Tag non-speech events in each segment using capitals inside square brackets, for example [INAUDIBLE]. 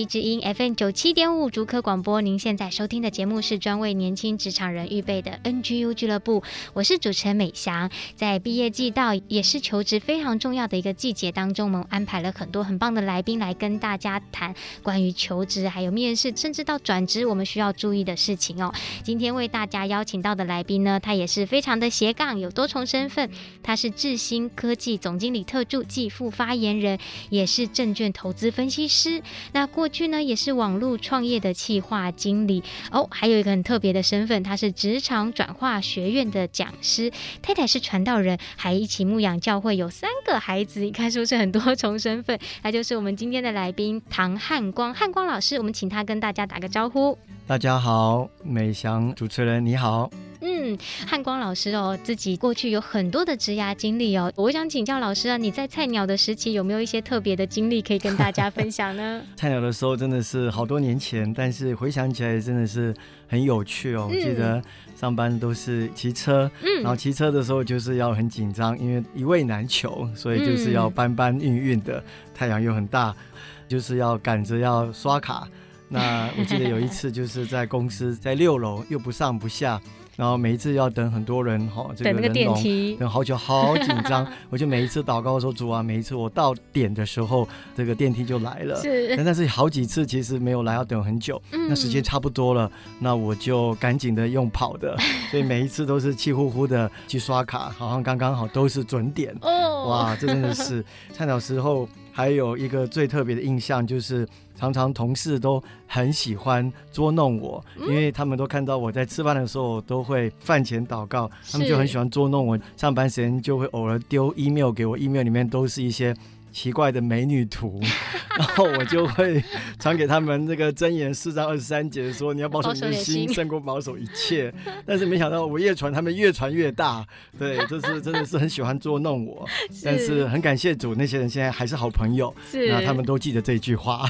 来到 IC 之音 FM 九七点五竹科广播，您现在收听的节目是专为年轻职场人预备的 NGU 俱乐部，我是主持人美翔。在毕业季到，也是求职非常重要的一个季节当中，我们安排了很多很棒的来宾来跟大家谈关于求职，还有面试，甚至到转职，我们需要注意的事情哦。今天为大家邀请到的来宾呢，他也是非常的斜杠，有多重身份，他是智新科技总经理特助暨副发言人，也是证券投资分析师。那过去呢，也是网络创业的企划经理哦，还有一个很特别的身份，他是职场转化学院的讲师，太太是传道人，还一起牧养教会，有三个孩子，你看是不是很多重身份？那就是我们今天的来宾唐汉光，汉光老师，我们请他跟大家打个招呼。大家好，美翔主持人你好。嗯，汉光老师哦，自己过去有很多的职涯经历哦。我想请教老师啊，你在菜鸟的时期有没有一些特别的经历可以跟大家分享呢？[LAUGHS] 菜鸟的时候真的是好多年前，但是回想起来真的是很有趣哦。嗯、我记得上班都是骑车，嗯，然后骑车的时候就是要很紧张，因为一位难求，所以就是要搬搬运运的，太阳又很大，就是要赶着要刷卡。那我记得有一次就是在公司在六楼，又不上不下。然后每一次要等很多人哈，这个人龙等好久，好紧张。我 [LAUGHS] 就每一次祷告说：“主啊，每一次我到点的时候，这个电梯就来了。是”但是好几次其实没有来，要等很久。嗯、那时间差不多了，那我就赶紧的用跑的，[LAUGHS] 所以每一次都是气呼呼的去刷卡，好像刚刚好都是准点。哦，哇，这真的是 [LAUGHS] 菜鸟时候还有一个最特别的印象就是。常常同事都很喜欢捉弄我，因为他们都看到我在吃饭的时候都会饭前祷告，他们就很喜欢捉弄我。上班时间就会偶尔丢 email 给我，email 里面都是一些。奇怪的美女图，[LAUGHS] 然后我就会传给他们那个箴言四章二十三节说，你要保守你的心胜过保守一切。但是没想到我越传他们越传越大，对，[LAUGHS] 就是真的是很喜欢捉弄我。但是很感谢主，那些人现在还是好朋友，那他们都记得这句话。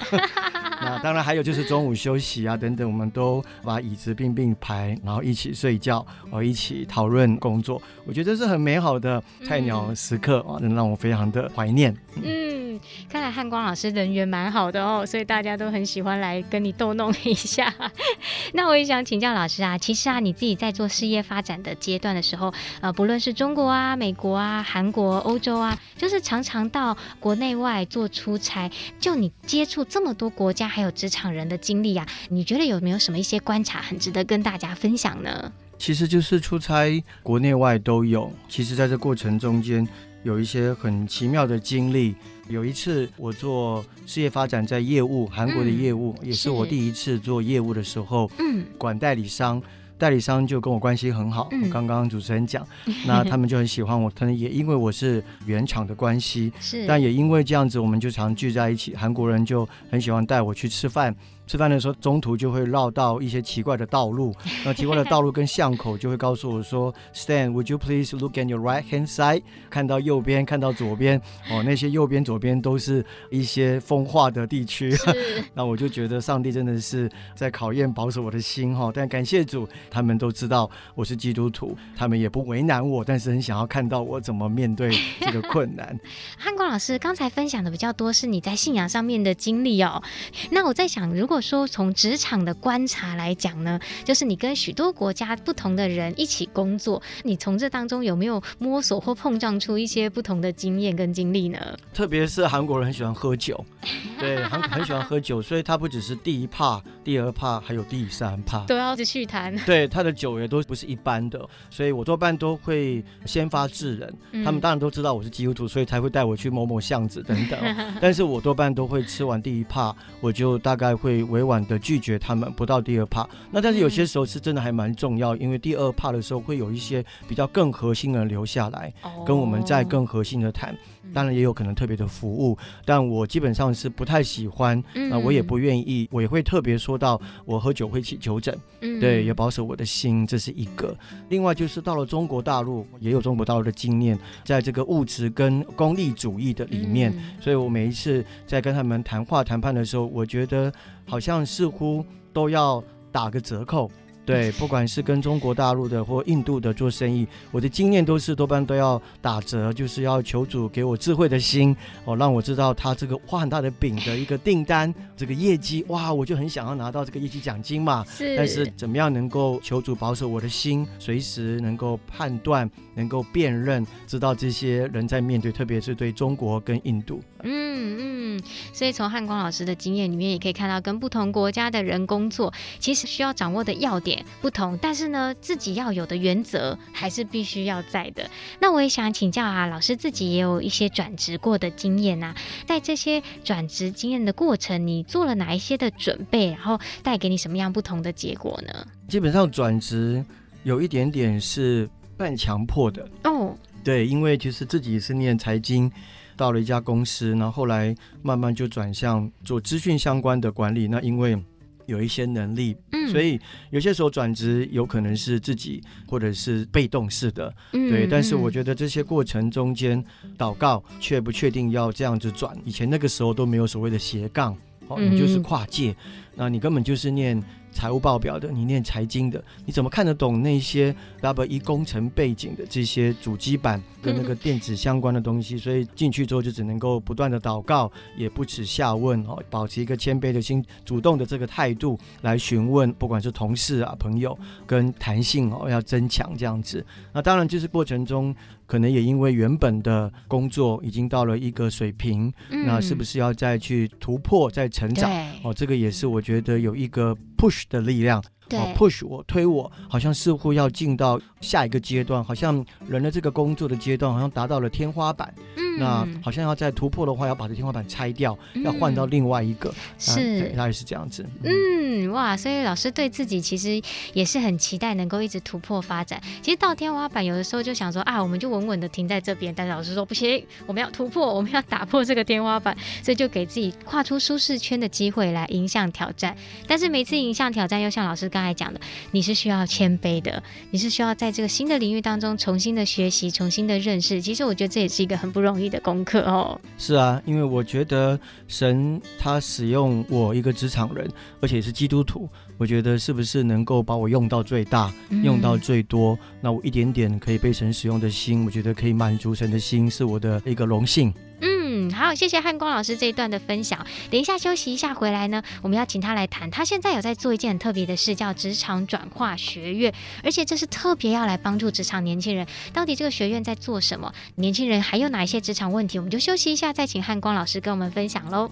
[LAUGHS] 那当然还有就是中午休息啊等等，我们都把椅子并并排，然后一起睡觉，然后一起讨论工作。我觉得这是很美好的菜鸟时刻啊，能让我非常的怀念。嗯，看来汉光老师人缘蛮好的哦，所以大家都很喜欢来跟你逗弄一下。[LAUGHS] 那我也想请教老师啊，其实啊，你自己在做事业发展的阶段的时候，呃，不论是中国啊、美国啊、韩国、欧洲啊，就是常常到国内外做出差，就你接触这么多国家。还有职场人的经历呀，你觉得有没有什么一些观察很值得跟大家分享呢？其实就是出差国内外都有。其实在这过程中间有一些很奇妙的经历。有一次我做事业发展，在业务韩国的业务，嗯、也是我第一次做业务的时候，嗯，管代理商。代理商就跟我关系很好，嗯、刚刚主持人讲，[LAUGHS] 那他们就很喜欢我，可能也因为我是原厂的关系，是，但也因为这样子，我们就常聚在一起。韩国人就很喜欢带我去吃饭。吃饭的时候，中途就会绕到一些奇怪的道路。[LAUGHS] 那奇怪的道路跟巷口就会告诉我说：“Stan，would you please look at your right hand side？” 看到右边，看到左边，哦，那些右边、左边都是一些风化的地区。[LAUGHS] 那我就觉得上帝真的是在考验保守我的心哈。但感谢主，他们都知道我是基督徒，他们也不为难我，但是很想要看到我怎么面对这个困难。[LAUGHS] 汉光老师刚才分享的比较多是你在信仰上面的经历哦。那我在想，如果果说从职场的观察来讲呢，就是你跟许多国家不同的人一起工作，你从这当中有没有摸索或碰撞出一些不同的经验跟经历呢？特别是韩国人很喜欢喝酒，[LAUGHS] 对，很很喜欢喝酒，所以他不只是第一趴、第二趴，还有第三趴都要去谈。对，他的酒也都不是一般的，所以我多半都会先发制人。嗯、他们当然都知道我是基督徒，所以才会带我去某某巷子等等。[LAUGHS] 但是我多半都会吃完第一趴，我就大概会委婉的拒绝他们，不到第二趴。那但是有些时候是真的还蛮重要，因为第二趴的时候会有一些比较更核心的人留下来，跟我们再更核心的谈。当然也有可能特别的服务，但我基本上是不太喜欢，那我也不愿意，我也会特别说到我喝酒会起酒疹，对，也保守我的心，这是一个。另外就是到了中国大陆，也有中国大陆的经验，在这个物质跟功利主义的里面，所以我每一次在跟他们谈话谈判的时候，我觉得好像似乎都要打个折扣。对，不管是跟中国大陆的或印度的做生意，我的经验都是多半都要打折，就是要求主给我智慧的心哦，让我知道他这个画很大的饼的一个订单，这个业绩哇，我就很想要拿到这个业绩奖金嘛。是。但是怎么样能够求主保守我的心，随时能够判断，能够辨认，知道这些人在面对，特别是对中国跟印度。嗯嗯，所以从汉光老师的经验里面，也可以看到跟不同国家的人工作，其实需要掌握的要点。不同，但是呢，自己要有的原则还是必须要在的。那我也想请教啊，老师自己也有一些转职过的经验啊，在这些转职经验的过程，你做了哪一些的准备，然后带给你什么样不同的结果呢？基本上转职有一点点是半强迫的哦，对，因为其实自己是念财经，到了一家公司，然后后来慢慢就转向做资讯相关的管理。那因为有一些能力，嗯，所以有些时候转职有可能是自己或者是被动式的，嗯，对。但是我觉得这些过程中间，祷告确不确定要这样子转？以前那个时候都没有所谓的斜杠，哦，你就是跨界，那你根本就是念。财务报表的，你念财经的，你怎么看得懂那些 W 一工程背景的这些主机板跟那个电子相关的东西？所以进去之后就只能够不断的祷告，也不耻下问哦，保持一个谦卑的心，主动的这个态度来询问，不管是同事啊、朋友，跟弹性哦要增强这样子。那当然就是过程中。可能也因为原本的工作已经到了一个水平，嗯、那是不是要再去突破、再成长？哦，这个也是我觉得有一个 push 的力量。对哦，push 我推我，好像似乎要进到下一个阶段，好像人的这个工作的阶段好像达到了天花板。嗯，那好像要再突破的话，要把这天花板拆掉，嗯、要换到另外一个。是，大概是这样子。嗯，嗯，哇，所以老师对自己其实也是很期待能够一直突破发展。其实到天花板，有的时候就想说啊，我们就稳稳的停在这边。但是老师说不行，我们要突破，我们要打破这个天花板，所以就给自己跨出舒适圈的机会来迎向挑战。但是每次迎向挑战，又像老师刚。刚才讲的，你是需要谦卑的，你是需要在这个新的领域当中重新的学习、重新的认识。其实我觉得这也是一个很不容易的功课哦。是啊，因为我觉得神他使用我一个职场人，而且是基督徒，我觉得是不是能够把我用到最大、用到最多？嗯、那我一点点可以被神使用的心，我觉得可以满足神的心，是我的一个荣幸。嗯，好，谢谢汉光老师这一段的分享。等一下休息一下回来呢，我们要请他来谈。他现在有在做一件很特别的事，叫职场转化学院，而且这是特别要来帮助职场年轻人。到底这个学院在做什么？年轻人还有哪一些职场问题？我们就休息一下，再请汉光老师跟我们分享喽。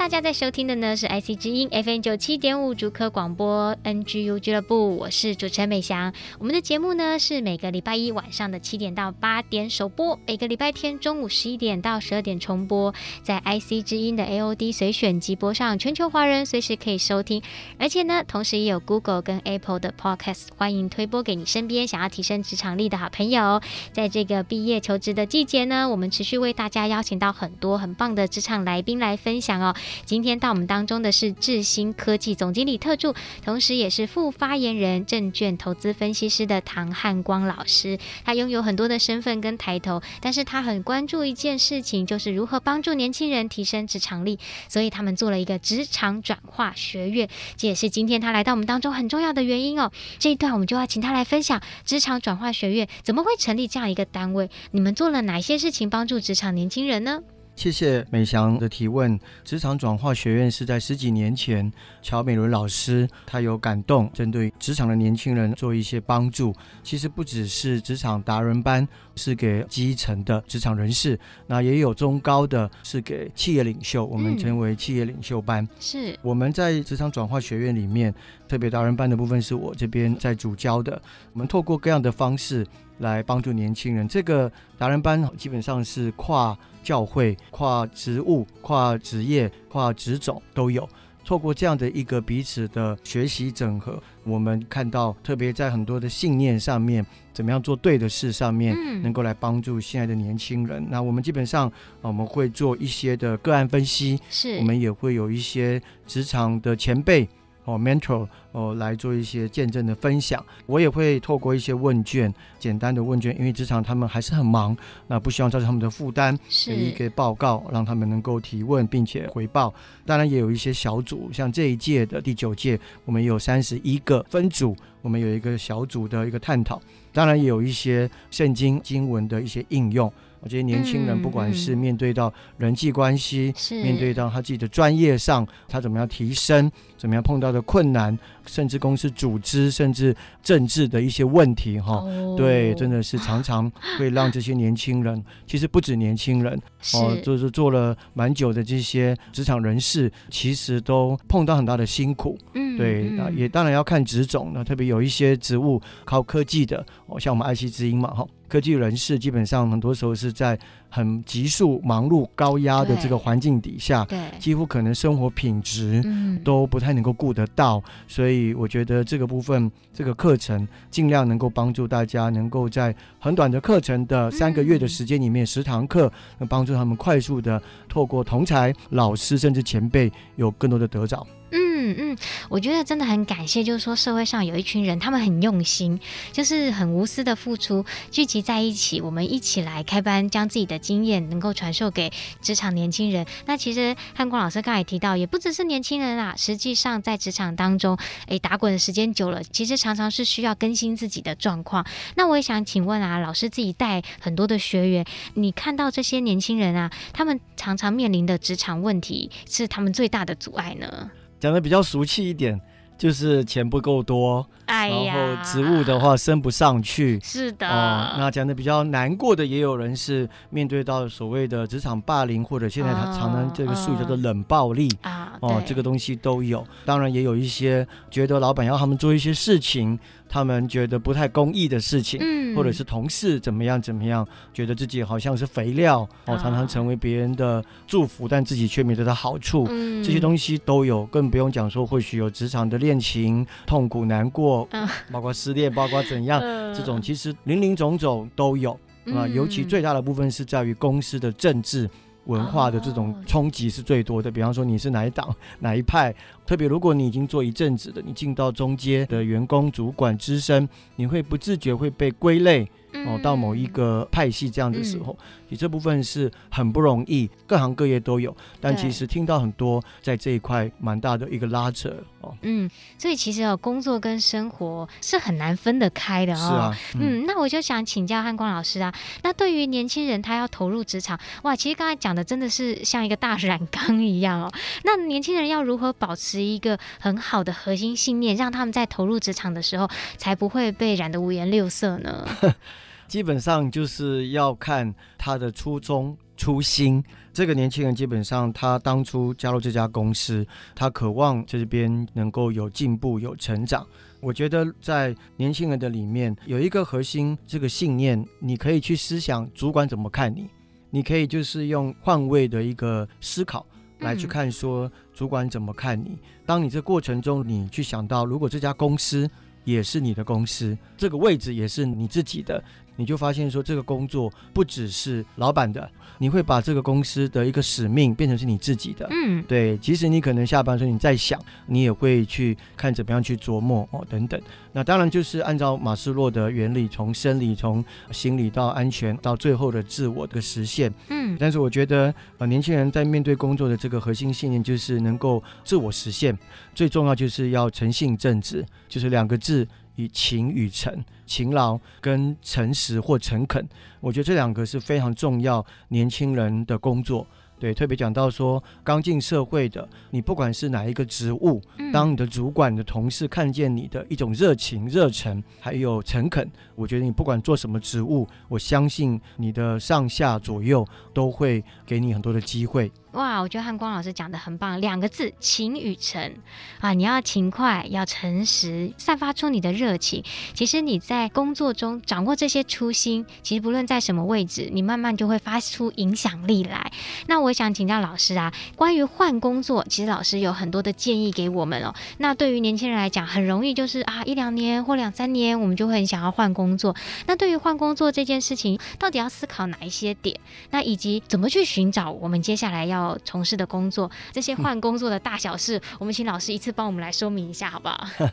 大家在收听的呢是 IC 之音 FM 九七点五竹科广播 NGU 俱乐部，我是主持人美翔。我们的节目呢是每个礼拜一晚上的七点到八点首播，每个礼拜天中午十一点到十二点重播，在 IC 之音的 AOD 随选集播上，全球华人随时可以收听。而且呢，同时也有 Google 跟 Apple 的 Podcast，欢迎推播给你身边想要提升职场力的好朋友。在这个毕业求职的季节呢，我们持续为大家邀请到很多很棒的职场来宾来分享哦。今天到我们当中的是智新科技总经理特助，同时也是副发言人、证券投资分析师的唐汉光老师。他拥有很多的身份跟抬头，但是他很关注一件事情，就是如何帮助年轻人提升职场力。所以他们做了一个职场转化学院，这也是今天他来到我们当中很重要的原因哦。这一段我们就要请他来分享职场转化学院怎么会成立这样一个单位，你们做了哪些事情帮助职场年轻人呢？谢谢美翔的提问。职场转化学院是在十几年前，乔美伦老师他有感动，针对职场的年轻人做一些帮助。其实不只是职场达人班，是给基层的职场人士，那也有中高的，是给企业领袖，我们称为企业领袖班。嗯、是我们在职场转化学院里面，特别达人班的部分是我这边在主教的。我们透过各样的方式来帮助年轻人。这个达人班基本上是跨。教会跨职务、跨职业、跨职种都有，透过这样的一个彼此的学习整合，我们看到特别在很多的信念上面，怎么样做对的事上面，能够来帮助现在的年轻人。嗯、那我们基本上我们会做一些的个案分析，是我们也会有一些职场的前辈。哦，mentor 哦，来做一些见证的分享。我也会透过一些问卷，简单的问卷，因为职场他们还是很忙，那不希望造成他们的负担，是一个报告，让他们能够提问并且回报。当然也有一些小组，像这一届的第九届，我们有三十一个分组，我们有一个小组的一个探讨。当然也有一些圣经经文的一些应用。我觉得年轻人不管是面对到人际关系，嗯、面对到他自己的专业上，他怎么样提升，怎么样碰到的困难，甚至公司组织，甚至政治的一些问题，哈、哦，对，真的是常常会让这些年轻人，其实不止年轻人，哦，就是做了蛮久的这些职场人士，其实都碰到很大的辛苦，嗯，对，那也当然要看职种，那特别有一些职务靠科技的，哦，像我们爱惜之音嘛，哈。科技人士基本上很多时候是在很急速、忙碌、高压的这个环境底下，对，几乎可能生活品质都不太能够顾得到。嗯。所以我觉得这个部分，这个课程尽量能够帮助大家，能够在很短的课程的三个月的时间里面，十堂课，能帮助他们快速的透过同才、老师甚至前辈有更多的得着。嗯嗯，我觉得真的很感谢，就是说社会上有一群人，他们很用心，就是很无私的付出，聚集在一起，我们一起来开班，将自己的经验能够传授给职场年轻人。那其实汉光老师刚才提到，也不只是年轻人啊，实际上在职场当中，诶，打滚的时间久了，其实常常是需要更新自己的状况。那我也想请问啊，老师自己带很多的学员，你看到这些年轻人啊，他们常常面临的职场问题，是他们最大的阻碍呢？讲的比较俗气一点，就是钱不够多，哎，然后职务的话升不上去，是的。哦，那讲的比较难过的，也有人是面对到所谓的职场霸凌，或者现在他常常这个术语叫做冷暴力啊，哦，这个东西都有。当然也有一些觉得老板要他们做一些事情。他们觉得不太公义的事情，嗯，或者是同事怎么样怎么样，觉得自己好像是肥料，哦，常常成为别人的祝福，但自己却没得到好处，嗯，这些东西都有，更不用讲说，或许有职场的恋情、痛苦、难过，包括失恋，包括怎样，[LAUGHS] 这种其实林林总总都有啊，尤其最大的部分是在于公司的政治。文化的这种冲击是最多的，比方说你是哪一党 [LAUGHS] 哪一派，特别如果你已经做一阵子的，你进到中间的员工、主管、资深，你会不自觉会被归类。哦，到某一个派系这样的时候，你、嗯、这部分是很不容易，各行各业都有。但其实听到很多在这一块蛮大的一个拉扯哦。嗯，所以其实哦，工作跟生活是很难分得开的哦。是啊。嗯，嗯，那我就想请教汉光老师啊，那对于年轻人他要投入职场，哇，其实刚才讲的真的是像一个大染缸一样哦。[LAUGHS] 那年轻人要如何保持一个很好的核心信念，让他们在投入职场的时候才不会被染得五颜六色呢？[LAUGHS] 基本上就是要看他的初衷、初心。这个年轻人基本上，他当初加入这家公司，他渴望这边能够有进步、有成长。我觉得在年轻人的里面有一个核心这个信念，你可以去思想主管怎么看你，你可以就是用换位的一个思考来去看说主管怎么看你。当你这过程中，你去想到如果这家公司也是你的公司，这个位置也是你自己的。你就发现说这个工作不只是老板的，你会把这个公司的一个使命变成是你自己的。嗯，对，即使你可能下班时候你在想，你也会去看怎么样去琢磨哦等等。那当然就是按照马斯洛的原理，从生理、从心理到安全，到最后的自我的实现。嗯，但是我觉得呃，年轻人在面对工作的这个核心信念就是能够自我实现，最重要就是要诚信正直，就是两个字。以勤与诚，勤劳跟诚实或诚恳，我觉得这两个是非常重要年轻人的工作。对，特别讲到说，刚进社会的你，不管是哪一个职务，当你的主管、你的同事看见你的一种热情、热忱，还有诚恳，我觉得你不管做什么职务，我相信你的上下左右都会给你很多的机会。哇，我觉得汉光老师讲的很棒，两个字勤与诚啊，你要勤快，要诚实，散发出你的热情。其实你在工作中掌握这些初心，其实不论在什么位置，你慢慢就会发出影响力来。那我想请教老师啊，关于换工作，其实老师有很多的建议给我们哦。那对于年轻人来讲，很容易就是啊，一两年或两三年，我们就会很想要换工作。那对于换工作这件事情，到底要思考哪一些点？那以及怎么去寻找我们接下来要要从事的工作，这些换工作的大小事，嗯、我们请老师一次帮我们来说明一下，好不好？[LAUGHS]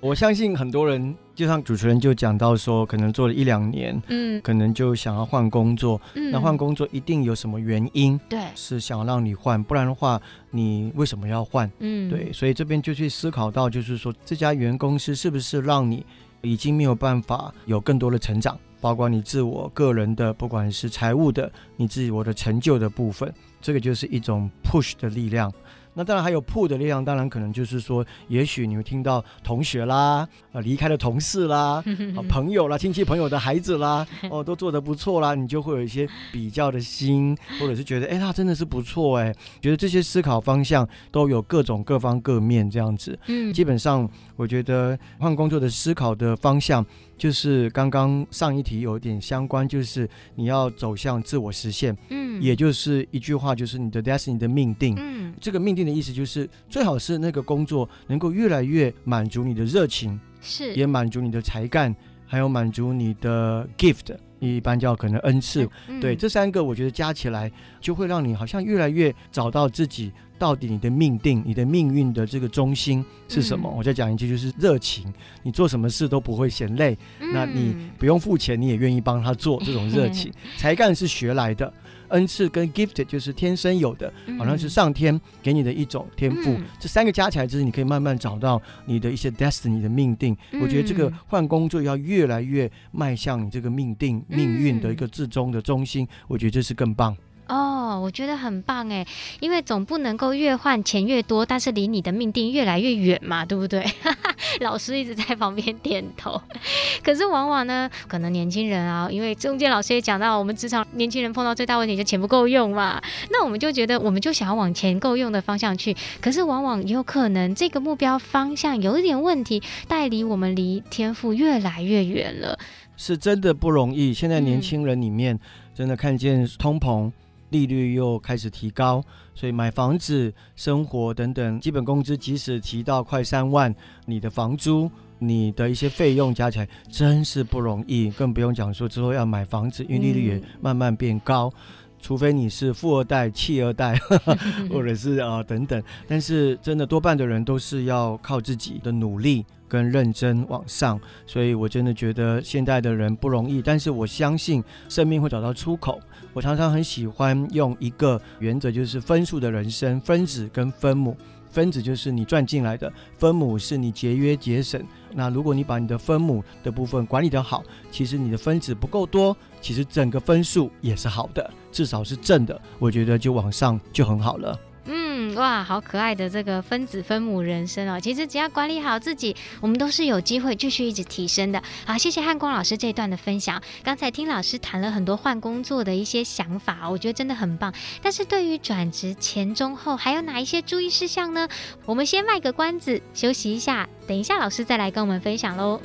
我相信很多人，就像主持人就讲到说，可能做了一两年，嗯，可能就想要换工作。嗯，那换工作一定有什么原因？对，是想要让你换，不然的话，你为什么要换？嗯，对，所以这边就去思考到，就是说这家原公司是不是让你已经没有办法有更多的成长？包括你自我个人的，不管是财务的，你自我的成就的部分，这个就是一种 push 的力量。那当然还有 pull 的力量，当然可能就是说，也许你会听到同学啦，呃，离开的同事啦，啊，[LAUGHS] 朋友啦，亲戚朋友的孩子啦，[LAUGHS] 哦，都做得不错啦，你就会有一些比较的心，或者是觉得，哎，他真的是不错，哎，觉得这些思考方向都有各种各方各面这样子。嗯，基本上我觉得换工作的思考的方向。就是刚刚上一题有点相关，就是你要走向自我实现，嗯，也就是一句话，就是你的 destiny 的命定，嗯，这个命定的意思就是最好是那个工作能够越来越满足你的热情，是，也满足你的才干，还有满足你的 gift。一般叫可能恩赐，嗯、对，这三个，我觉得加起来就会让你好像越来越找到自己到底你的命定、你的命运的这个中心是什么。嗯、我再讲一句，就是热情，你做什么事都不会嫌累，嗯、那你不用付钱，你也愿意帮他做这种热情。[LAUGHS] 才干是学来的。恩赐跟 gifted 就是天生有的，好像是上天给你的一种天赋。嗯、这三个加起来，就是你可以慢慢找到你的一些 destiny 的命定。嗯、我觉得这个换工作要越来越迈向你这个命定、命运的一个至终的中心，我觉得这是更棒。哦，我觉得很棒哎，因为总不能够越换钱越多，但是离你的命定越来越远嘛，对不对？[LAUGHS] 老师一直在旁边点头。可是往往呢，可能年轻人啊，因为中间老师也讲到，我们职场年轻人碰到最大问题就钱不够用嘛，那我们就觉得我们就想要往钱够用的方向去，可是往往有可能这个目标方向有一点问题，带离我们离天赋越来越远了。是真的不容易。现在年轻人里面真的看见通膨。利率又开始提高，所以买房子、生活等等基本工资，即使提到快三万，你的房租、你的一些费用加起来，真是不容易。更不用讲说之后要买房子，因为利率也慢慢变高。嗯、除非你是富二代、弃二代，或者是啊、呃、等等，但是真的多半的人都是要靠自己的努力跟认真往上。所以我真的觉得现在的人不容易，但是我相信生命会找到出口。我常常很喜欢用一个原则，就是分数的人生，分子跟分母。分子就是你赚进来的，分母是你节约节省。那如果你把你的分母的部分管理得好，其实你的分子不够多，其实整个分数也是好的，至少是正的。我觉得就往上就很好了。哇，好可爱的这个分子分母人生哦！其实只要管理好自己，我们都是有机会继续一直提升的。好，谢谢汉光老师这段的分享。刚才听老师谈了很多换工作的一些想法，我觉得真的很棒。但是对于转职前、中、后，还有哪一些注意事项呢？我们先卖个关子，休息一下，等一下老师再来跟我们分享喽。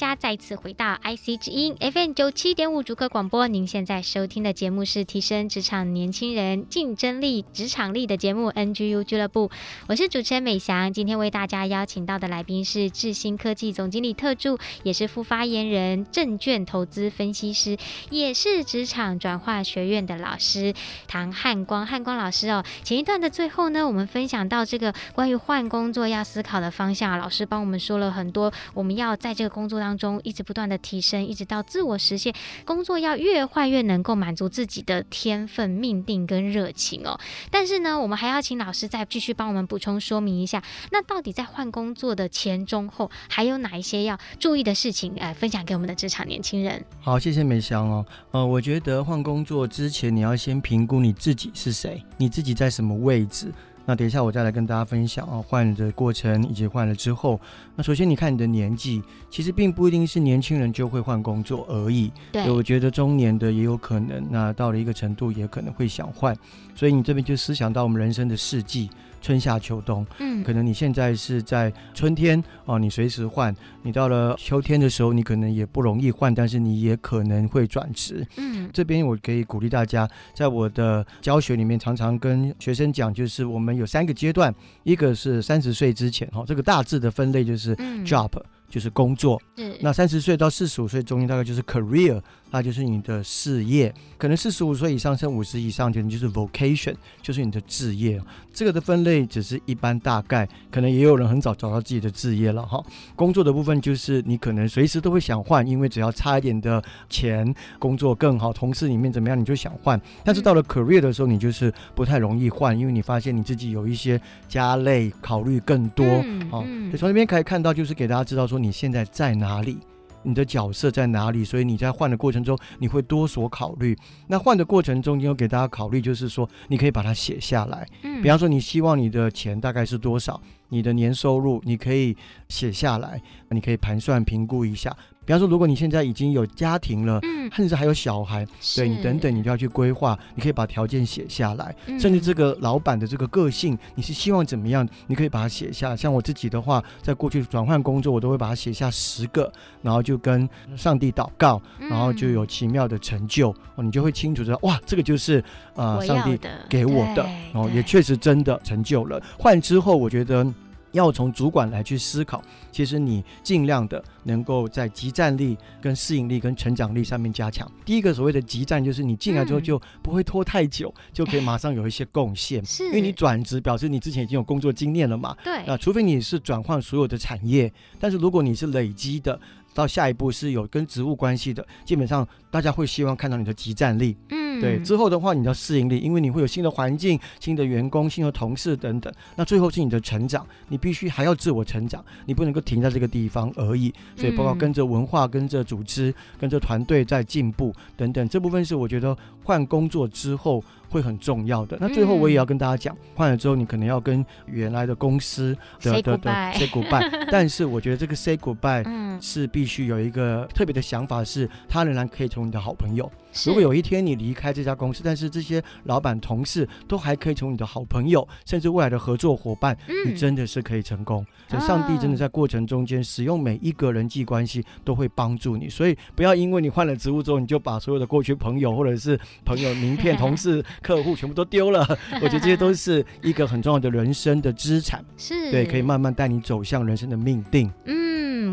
家再次回到 IC 之音 FM 九七点五主客广播。您现在收听的节目是提升职场年轻人竞争力、职场力的节目 NGU 俱乐部。我是主持人美翔，今天为大家邀请到的来宾是智新科技总经理特助，也是副发言人、证券投资分析师，也是职场转化学院的老师唐汉光。汉光老师哦，前一段的最后呢，我们分享到这个关于换工作要思考的方向，老师帮我们说了很多，我们要在这个工作当当中一直不断的提升，一直到自我实现。工作要越换越能够满足自己的天分、命定跟热情哦。但是呢，我们还要请老师再继续帮我们补充说明一下，那到底在换工作的前、中、后，还有哪一些要注意的事情？呃，分享给我们的职场年轻人。好，谢谢美香哦。呃，我觉得换工作之前，你要先评估你自己是谁，你自己在什么位置。那等一下，我再来跟大家分享啊，换的过程以及换了之后。那首先，你看你的年纪，其实并不一定是年轻人就会换工作而已。对，我觉得中年的也有可能，那到了一个程度也可能会想换。所以你这边就思想到我们人生的四季。春夏秋冬，嗯，可能你现在是在春天哦，你随时换；你到了秋天的时候，你可能也不容易换，但是你也可能会转职。嗯，这边我可以鼓励大家，在我的教学里面，常常跟学生讲，就是我们有三个阶段，一个是三十岁之前，哈，这个大致的分类就是 job，嗯，就是工作。是，那三十岁到四十五岁中间大概就是 career。那就是你的事业，可能四十五岁以上，甚至五十以上，可能就是 vocation，就是你的置业。这个的分类只是一般大概，可能也有人很早找到自己的置业了哈。工作的部分就是你可能随时都会想换，因为只要差一点的钱，工作更好，同事里面怎么样，你就想换。但是到了 career 的时候，你就是不太容易换，因为你发现你自己有一些家累，考虑更多。好，所以从这边可以看到，就是给大家知道说你现在在哪里。你的角色在哪里？所以你在换的过程中，你会多所考虑。那换的过程中，你有给大家考虑，就是说，你可以把它写下来。嗯，比方说，你希望你的钱大概是多少？你的年收入，你可以写下来，你可以盘算评估一下。比方说，如果你现在已经有家庭了，嗯，甚至还有小孩，对你等等，你就要去规划。你可以把条件写下来，嗯，甚至这个老板的这个个性，你是希望怎么样？你可以把它写下。像我自己的话，在过去转换工作，我都会把它写下十个，然后就跟上帝祷告，然后就有奇妙的成就。哦，你就会清楚知道，哇，这个就是呃上帝给我的，然后也确实真的成就了。换之后，我觉得。要从主管来去思考，其实你尽量的能够在集战力、跟适应力、跟成长力上面加强。第一个所谓的集战，就是你进来之后就不会拖太久，嗯、就可以马上有一些贡献。是，因为你转职表示你之前已经有工作经验了嘛。对。啊，除非你是转换所有的产业，但是如果你是累积的，到下一步是有跟职务关系的，基本上大家会希望看到你的集战力。嗯。对，之后的话，你的适应力，因为你会有新的环境、新的员工、新的同事等等。那最后是你的成长，你必须还要自我成长，你不能够停在这个地方而已。所以，包括跟着文化、跟着组织、跟着团队在进步等等，这部分是我觉得换工作之后会很重要的。那最后我也要跟大家讲，换了之后你可能要跟原来的公司的 goodbye, say goodbye。[LAUGHS] 但是我觉得这个 say goodbye 是必须有一个特别的想法，是他仍然可以成为你的好朋友。如果有一天你离开这家公司，但是这些老板同事都还可以成为你的好朋友，甚至未来的合作伙伴，你真的是可以成功。所以上帝真的在过程中间使用每一个人际关系都会帮助你，所以不要因为你换了职务之后，你就把所有的过去朋友或者是朋友名片、[LAUGHS] 同事、客户全部都丢了。[LAUGHS] 我觉得这些都是一个很重要的人生的资产，是对，可以慢慢带你走向人生的命定。嗯。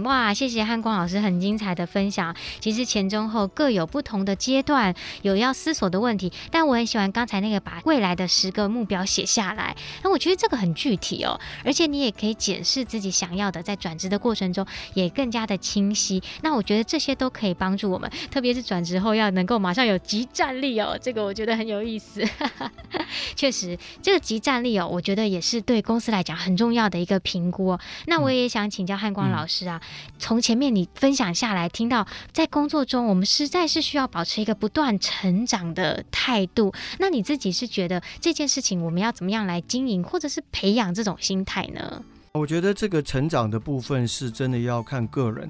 哇，谢谢汉光老师很精彩的分享。其实前中后各有不同的阶段，有要思索的问题。但我很喜欢刚才那个把未来的十个目标写下来。那我觉得这个很具体哦，而且你也可以检视自己想要的，在转职的过程中也更加的清晰。那我觉得这些都可以帮助我们，特别是转职后要能够马上有即战力哦。这个我觉得很有意思。[LAUGHS] 确实，这个即战力哦，我觉得也是对公司来讲很重要的一个评估哦。那我也想请教汉光老师啊。嗯从前面你分享下来，听到在工作中，我们实在是需要保持一个不断成长的态度。那你自己是觉得这件事情，我们要怎么样来经营，或者是培养这种心态呢？我觉得这个成长的部分是真的要看个人。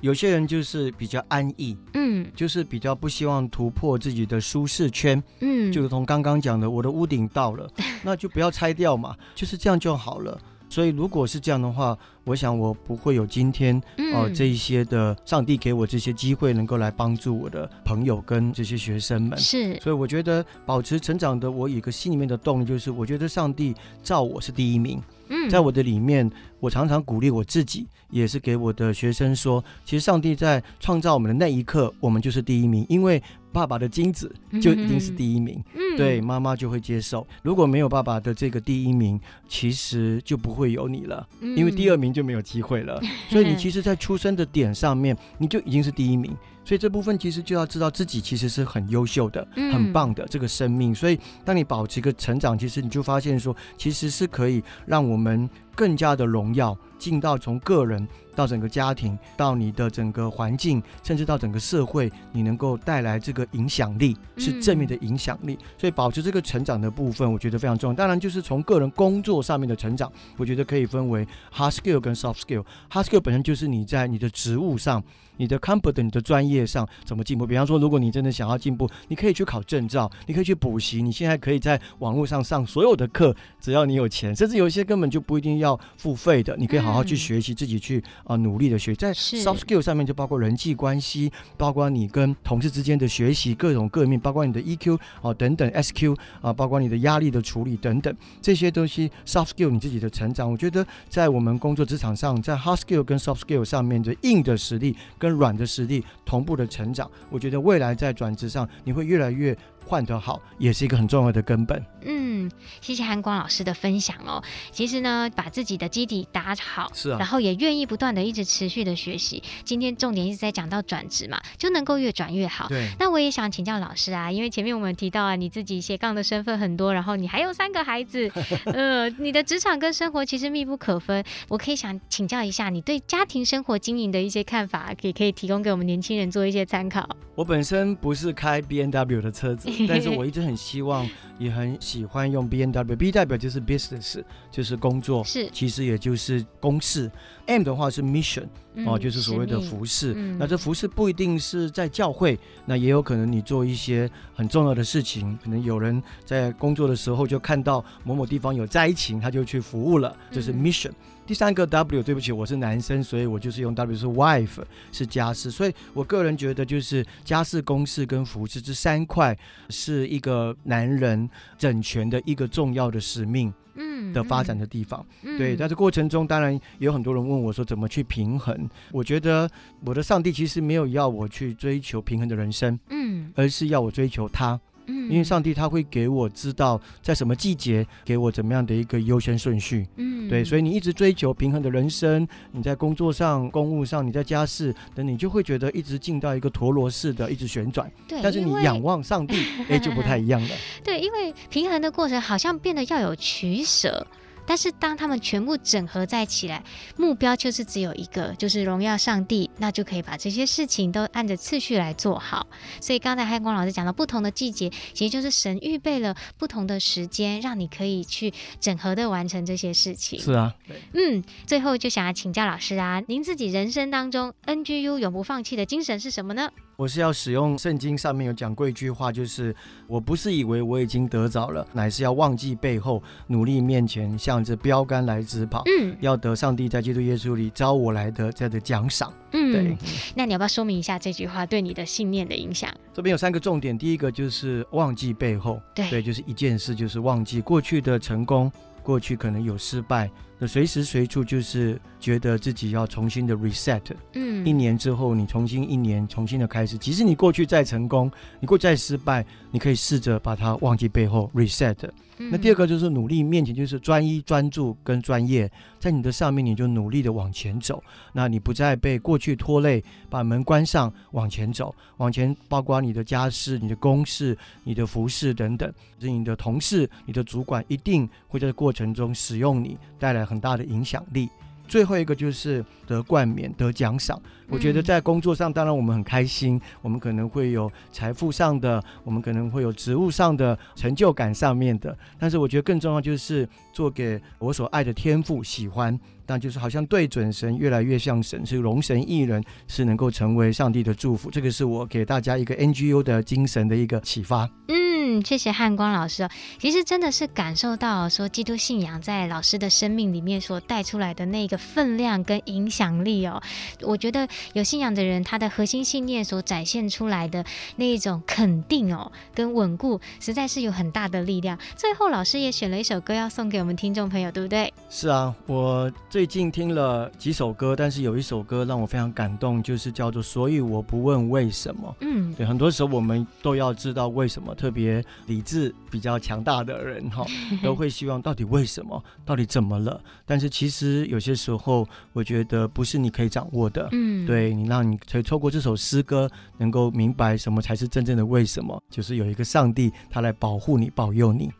有些人就是比较安逸，嗯，就是比较不希望突破自己的舒适圈，嗯，就如同刚刚讲的，我的屋顶到了，那就不要拆掉嘛，就是这样就好了。所以如果是这样的话，我想我不会有今天哦、呃、这一些的上帝给我这些机会，能够来帮助我的朋友跟这些学生们。是，所以我觉得保持成长的我有一个心里面的动力，就是我觉得上帝造我是第一名。嗯，在我的里面，我常常鼓励我自己，也是给我的学生说，其实上帝在创造我们的那一刻，我们就是第一名，因为爸爸的精子就一定是第一名，嗯，对，妈妈就会接受。如果没有爸爸的这个第一名，其实就不会有你了，因为第二名就没有机会了。[LAUGHS] 所以你其实，在出生的点上面，你就已经是第一名。所以这部分其实就要知道自己其实是很优秀的、很棒的这个生命。所以当你保持一个成长，其实你就发现说，其实是可以让我们更加的荣耀，进到从个人到整个家庭，到你的整个环境，甚至到整个社会，你能够带来这个影响力，是正面的影响力。所以保持这个成长的部分，我觉得非常重要。当然，就是从个人工作上面的成长，我觉得可以分为 hard skill 跟 soft skill。hard skill 本身就是你在你的职务上。你的 competent 你的专业上怎么进步？比方说，如果你真的想要进步，你可以去考证照，你可以去补习。你现在可以在网络上上所有的课，只要你有钱，甚至有一些根本就不一定要付费的，你可以好好去学习，自己去啊、呃、努力的学。在 soft skill 上面就包括人际关系，包括你跟同事之间的学习，各种各面，包括你的 EQ 啊、呃、等等 SQ 啊、呃，包括你的压力的处理等等这些东西。soft skill 你自己的成长，我觉得在我们工作职场上，在 hard skill 跟 soft skill 上面的硬的实力跟软的实力同步的成长，我觉得未来在转职上你会越来越换得好，也是一个很重要的根本。嗯，谢谢韩光老师的分享哦。其实呢，把自己的基底打好，是啊，然后也愿意不断的一直持续的学习。今天重点一直在讲到转职嘛，就能够越转越好。对。那我也想请教老师啊，因为前面我们提到啊，你自己斜杠的身份很多，然后你还有三个孩子，[LAUGHS] 呃，你的职场跟生活其实密不可分。我可以想请教一下，你对家庭生活经营的一些看法，可以可以提供给我们年轻人做一些参考。我本身不是开 B N W 的车子。[LAUGHS] 但是我一直很希望，也很喜欢用 B N W，B 代表就是 business，就是工作，是，其实也就是公事。M 的话是 mission，哦，就是所谓的服事。那这服饰不一定是在教会，那也有可能你做一些很重要的事情，可能有人在工作的时候就看到某某地方有灾情，他就去服务了，就是 mission。第三个 W，对不起，我是男生，所以我就是用 W 是 wife，是家事。所以我个人觉得，就是家事、公事跟服饰这三块，是一个男人整全的一个重要的使命，嗯，的发展的地方。对，在这过程中，当然有很多人问我说，怎么去平衡？我觉得我的上帝其实没有要我去追求平衡的人生，嗯，而是要我追求他。因为上帝他会给我知道在什么季节给我怎么样的一个优先顺序，嗯，对，所以你一直追求平衡的人生，你在工作上、公务上，你在家事等，你就会觉得一直进到一个陀螺式的一直旋转。对，但是你仰望上帝，[LAUGHS] 哎，就不太一样了。[LAUGHS] 对，因为平衡的过程好像变得要有取舍。但是当他们全部整合在起来，目标就是只有一个，就是荣耀上帝，那就可以把这些事情都按着次序来做好。所以刚才汉光老师讲到不同的季节，其实就是神预备了不同的时间，让你可以去整合的完成这些事情。是啊，嗯，最后就想要请教老师啊，您自己人生当中 NGU 永不放弃的精神是什么呢？我是要使用圣经上面有讲过一句话，就是我不是以为我已经得着了，乃是要忘记背后，努力面前，向着标杆来直跑。嗯，要得上帝在基督耶稣里招我来的这样的奖赏。嗯，对。那你要不要说明一下这句话对你的信念的影响？这边有三个重点，第一个就是忘记背后，对，对，就是一件事，就是忘记过去的成功，过去可能有失败。那随时随处就是觉得自己要重新的 reset，嗯，一年之后你重新一年重新的开始，即使你过去再成功，你过去再失败，你可以试着把它忘记背后 reset。那第二个就是努力面前就是专一专注跟专业，在你的上面你就努力的往前走，那你不再被过去拖累，把门关上往前走，往前包括你的家事、你的公事、你的服饰等等，是你的同事、你的主管一定会在过程中使用你，带来很大的影响力。最后一个就是得冠冕、得奖赏。我觉得在工作上，当然我们很开心，我们可能会有财富上的，我们可能会有职务上的成就感上面的。但是我觉得更重要就是做给我所爱的天赋喜欢，但就是好像对准神，越来越像神，是龙神艺人，是能够成为上帝的祝福。这个是我给大家一个 NGU 的精神的一个启发。嗯。嗯，谢谢汉光老师哦。其实真的是感受到说，基督信仰在老师的生命里面所带出来的那个分量跟影响力哦。我觉得有信仰的人，他的核心信念所展现出来的那一种肯定哦，跟稳固，实在是有很大的力量。最后，老师也选了一首歌要送给我们听众朋友，对不对？是啊，我最近听了几首歌，但是有一首歌让我非常感动，就是叫做《所以我不问为什么》。嗯，对，很多时候我们都要知道为什么，特别理智比较强大的人哈，[LAUGHS] 都会希望到底为什么，到底怎么了？但是其实有些时候，我觉得不是你可以掌握的。嗯，对，你让你可以透过这首诗歌，能够明白什么才是真正的为什么，就是有一个上帝，他来保护你，保佑你。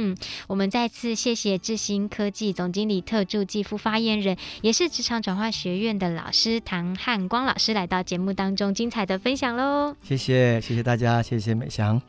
嗯，我们再次谢谢智新科技总经理特助暨副发言人，也是职场转化学院的老师唐汉光老师来到节目当中，精彩的分享喽！谢谢，谢谢大家，谢谢美翔。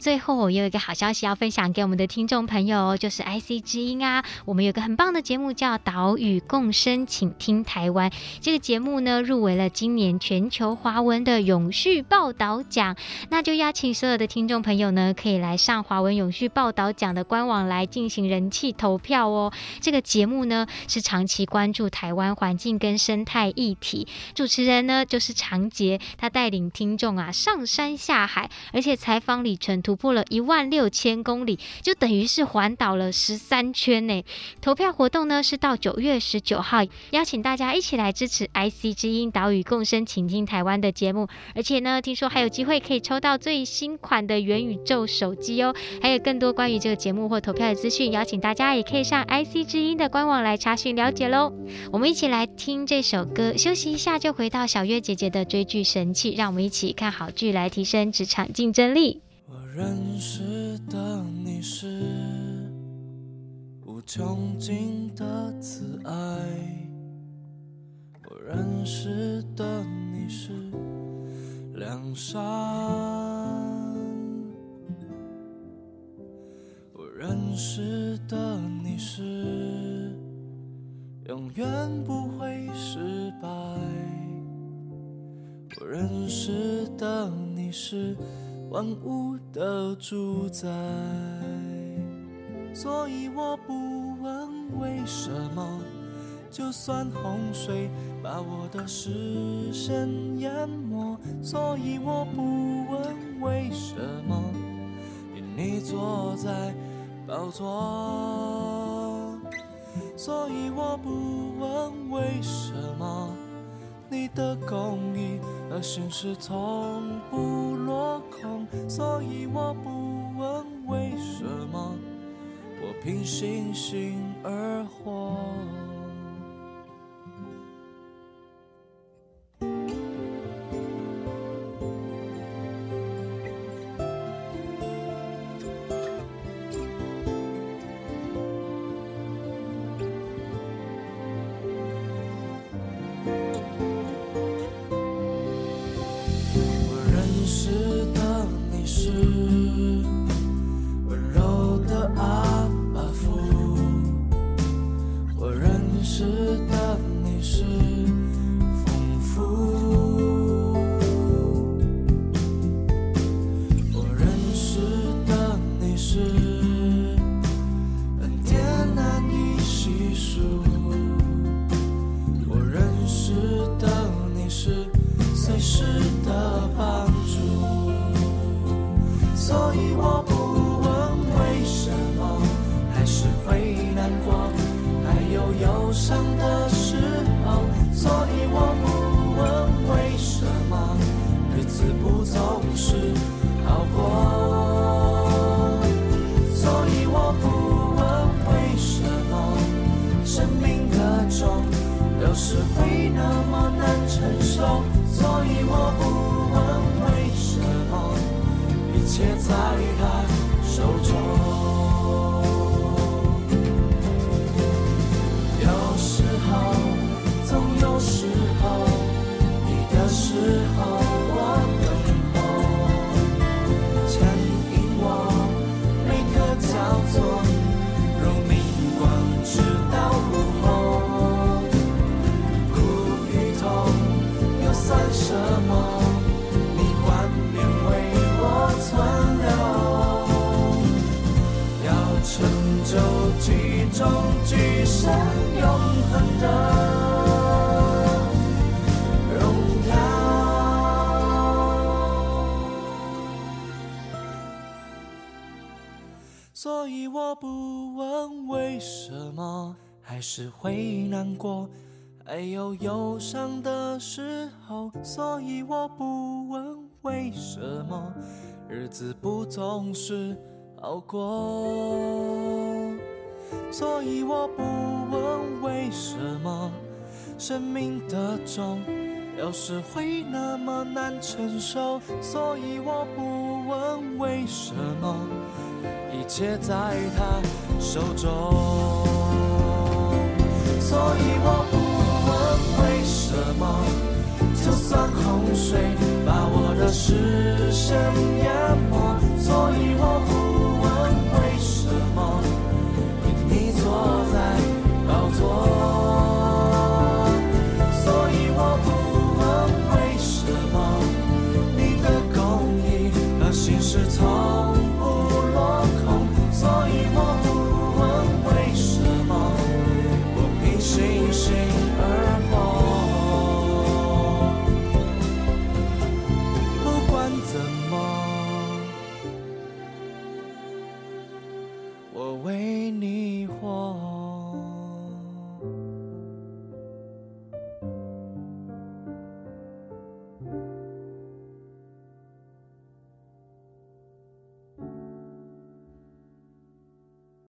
最后，我有一个好消息要分享给我们的听众朋友，就是 IC 之音啊，我们有个很棒的节目叫《岛屿共生，请听台湾》。这个节目呢，入围了今年全球华文的永续报道奖，那就邀请所有的听众朋友呢，可以来上华文永续报道奖的官网来进行人气投票哦。这个节目呢是长期关注台湾环境跟生态议题，主持人呢就是长杰，他带领听众啊上山下海，而且采访里程突破了一万六千公里，就等于是环岛了十三圈呢。投票活动呢是到九月十九号，邀请大家一起来支持 IC 之音岛屿共生，倾听台湾的节目。而且呢，听说还有机会可以抽到最新款的元宇宙手机哦，还有更多关于这个节目。或投票的资讯，邀请大家也可以上 IC 之音的官网来查询了解喽。我们一起来听这首歌，休息一下就回到小月姐姐的追剧神器，让我们一起看好剧来提升职场竞争力。我认识的你是无穷尽的慈爱，我认识的你是良善。认识的你是永远不会失败，我认识的你是万物的主宰，所以我不问为什么，就算洪水把我的视线淹没，所以我不问为什么，因你坐在。叫做，所以我不问为什么你的公益和心事从不落空，所以我不问为什么我凭信心而活。所以我不问为什么，还是会难过，还有忧伤的时候。所以我不问为什么，日子不总是好过。所以我不问为什么，生命的重。有时会那么难承受，所以我不问为什么，一切在他手中。所以我不问为什么，就算洪水把我的视线淹没，所以我不问为什么，你坐在宝座。所以我不问为什么。你的功绩和心事